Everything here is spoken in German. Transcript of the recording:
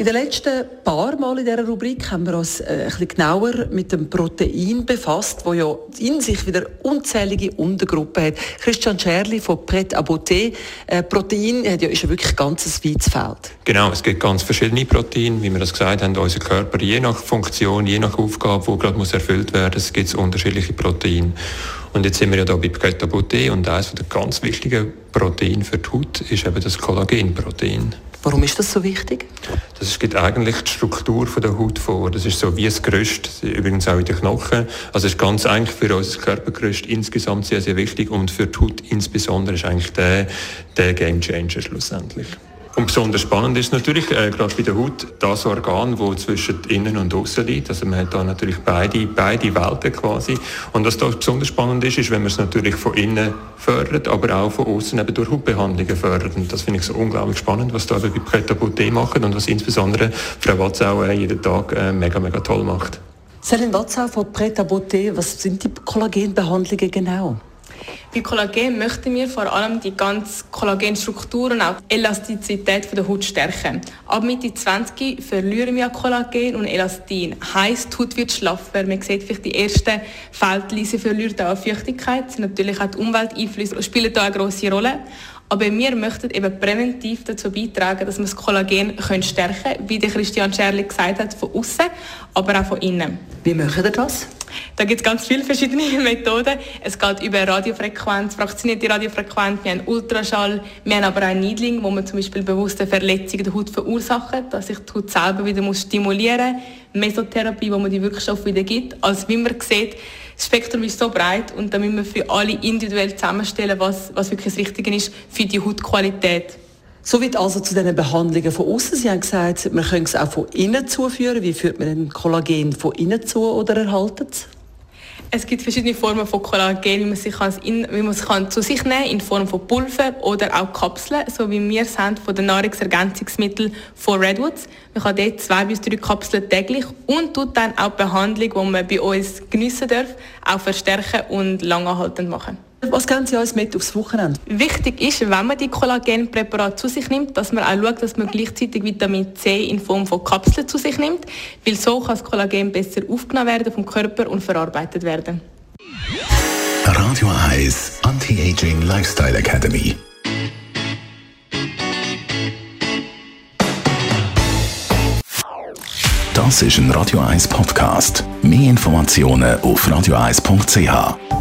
in den letzten paar Mal in dieser Rubrik haben wir uns äh, bisschen genauer mit dem Protein befasst, wo ja in sich wieder unzählige Untergruppen hat. Christian Scherli von Pret à Beauté. Äh, Protein hat ja, ist ja wirklich ein ganz weites Feld. Genau, es gibt ganz verschiedene Proteine, wie wir das gesagt haben, unser Körper, je nach Funktion, je nach Aufgabe, die gerade muss erfüllt werden muss, gibt es unterschiedliche Proteine. Und jetzt sind wir ja hier bei Pret à Beauté und eines der ganz wichtigen Proteine für die Haut ist eben das Kollagenprotein. Warum ist das so wichtig? Das gibt eigentlich die Struktur der Haut vor. Das ist so wie das Gerüst, übrigens auch in den Knochen. Also ist ganz eigentlich für unser Körpergerüst insgesamt sehr, sehr wichtig und für die Haut insbesondere ist eigentlich der, der Game Changer schlussendlich. Und besonders spannend ist natürlich äh, gerade bei der Haut das Organ, das zwischen innen und außen liegt. Also man hat da natürlich beide, beide Welten quasi. Und was da besonders spannend ist, ist, wenn man es natürlich von innen fördert, aber auch von außen eben durch Hautbehandlungen fördert. Und das finde ich so unglaublich spannend, was da bei Preta Beauté machen und was insbesondere Frau Watzau äh, jeden Tag äh, mega, mega toll macht. Selin Watzau von Preta Beauté, was sind die Kollagenbehandlungen genau? Bei Kollagen möchten wir vor allem die ganze Kollagenstruktur und auch die Elastizität der Haut stärken. Ab Mitte 20 verlieren wir Kollagen und Elastin. Heißt, die Haut wird schlaffer. Man sieht vielleicht die ersten Feldleise verliert auch Feuchtigkeit. Natürlich auch die Umwelteinflüsse spielen da eine große Rolle. Aber wir möchten eben präventiv dazu beitragen, dass wir das Kollagen können stärken können, wie der Christian Scherli gesagt hat, von außen, aber auch von innen. Wie machen ihr das? Da gibt es ganz viele verschiedene Methoden. Es geht über Radiofrequenz, fraktionierte Radiofrequenz, wir haben Ultraschall, wir haben aber auch Needling, wo man zum Beispiel bewusste Verletzungen der Haut verursachen, dass sich die Haut selber wieder muss stimulieren muss. Mesotherapie, wo man die Wirkstoffe wieder gibt. Also wie man sieht, das Spektrum ist so breit und da müssen wir für alle individuell zusammenstellen, was, was wirklich das Richtige ist für die Hautqualität. So wird also zu diesen Behandlungen von außen. Sie haben gesagt, man könnte es auch von innen zuführen. Wie führt man den Kollagen von innen zu oder erhaltet es? Es gibt verschiedene Formen von Kollagen, wie man, sich in, wie man kann zu sich nehmen in Form von Pulver oder auch Kapseln, so wie wir es haben von den Nahrungsergänzungsmitteln von Redwoods. Man kann dort zwei bis drei Kapseln täglich und tut dann auch die Behandlung, die man bei uns geniessen darf, auch verstärken und langanhaltend machen. Was geben Sie uns mit aufs Wochenende? Wichtig ist, wenn man die Kollagenpräparate zu sich nimmt, dass man auch schaut, dass man gleichzeitig Vitamin C in Form von Kapseln zu sich nimmt, weil so kann das Kollagen besser aufgenommen werden vom Körper und verarbeitet werden. Radio Eyes Anti-Aging Lifestyle Academy. Das ist ein Radio 1 Podcast. Mehr Informationen auf radio1.ch.